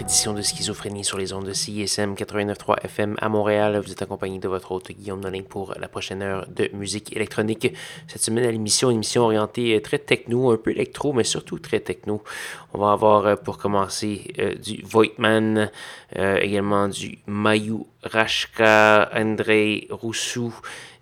Édition de Schizophrénie sur les ondes de CISM 89.3 FM à Montréal. Vous êtes accompagné de votre hôte Guillaume Nolin pour la prochaine heure de musique électronique. Cette semaine à l'émission, une émission orientée euh, très techno, un peu électro, mais surtout très techno. On va avoir euh, pour commencer euh, du Voigtman, également du Mayu Rashka, Andrei Roussou,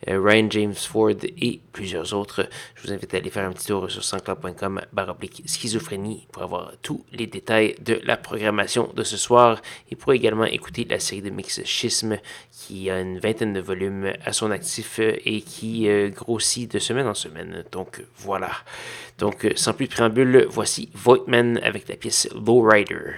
Ryan James Ford et plusieurs autres. Je vous invite à aller faire un petit tour sur sanscloud.com baroblique schizophrénie pour avoir tous les détails de la programmation de ce soir et pour également écouter la série de mix Schisme qui a une vingtaine de volumes à son actif et qui euh, grossit de semaine en semaine. Donc voilà. Donc sans plus de préambule, voici Voigtman avec la pièce Lowrider.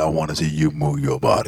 I want to see you move your body.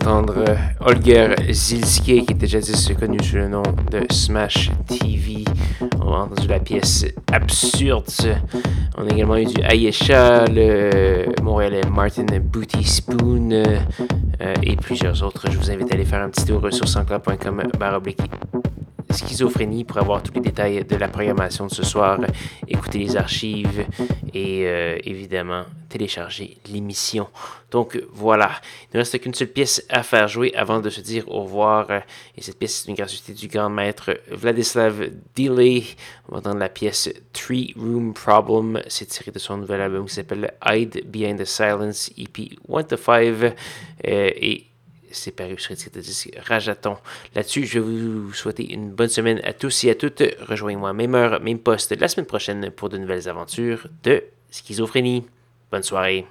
D'entendre euh, Holger Zilski, qui était jadis connu sous le nom de Smash TV. On a entendu la pièce Absurde. On a également eu du Ayesha, le Montréalais Martin Booty Spoon euh, et plusieurs autres. Je vous invite à aller faire un petit tour sur sanscloud.com baroblique schizophrénie pour avoir tous les détails de la programmation de ce soir, écouter les archives et euh, évidemment télécharger l'émission. Donc voilà, il ne reste qu'une seule pièce à faire jouer avant de se dire au revoir. Et cette pièce est une gratuité du grand maître Vladislav Delay. On va entendre la pièce Three Room Problem. C'est tiré de son nouvel album qui s'appelle Hide Behind the Silence EP 1 to 5. Euh, et c'est paru sur le disque Rajaton. Là-dessus, je vais vous souhaiter une bonne semaine à tous et à toutes. Rejoignez-moi même heure, même poste la semaine prochaine pour de nouvelles aventures de schizophrénie. Bonne soirée.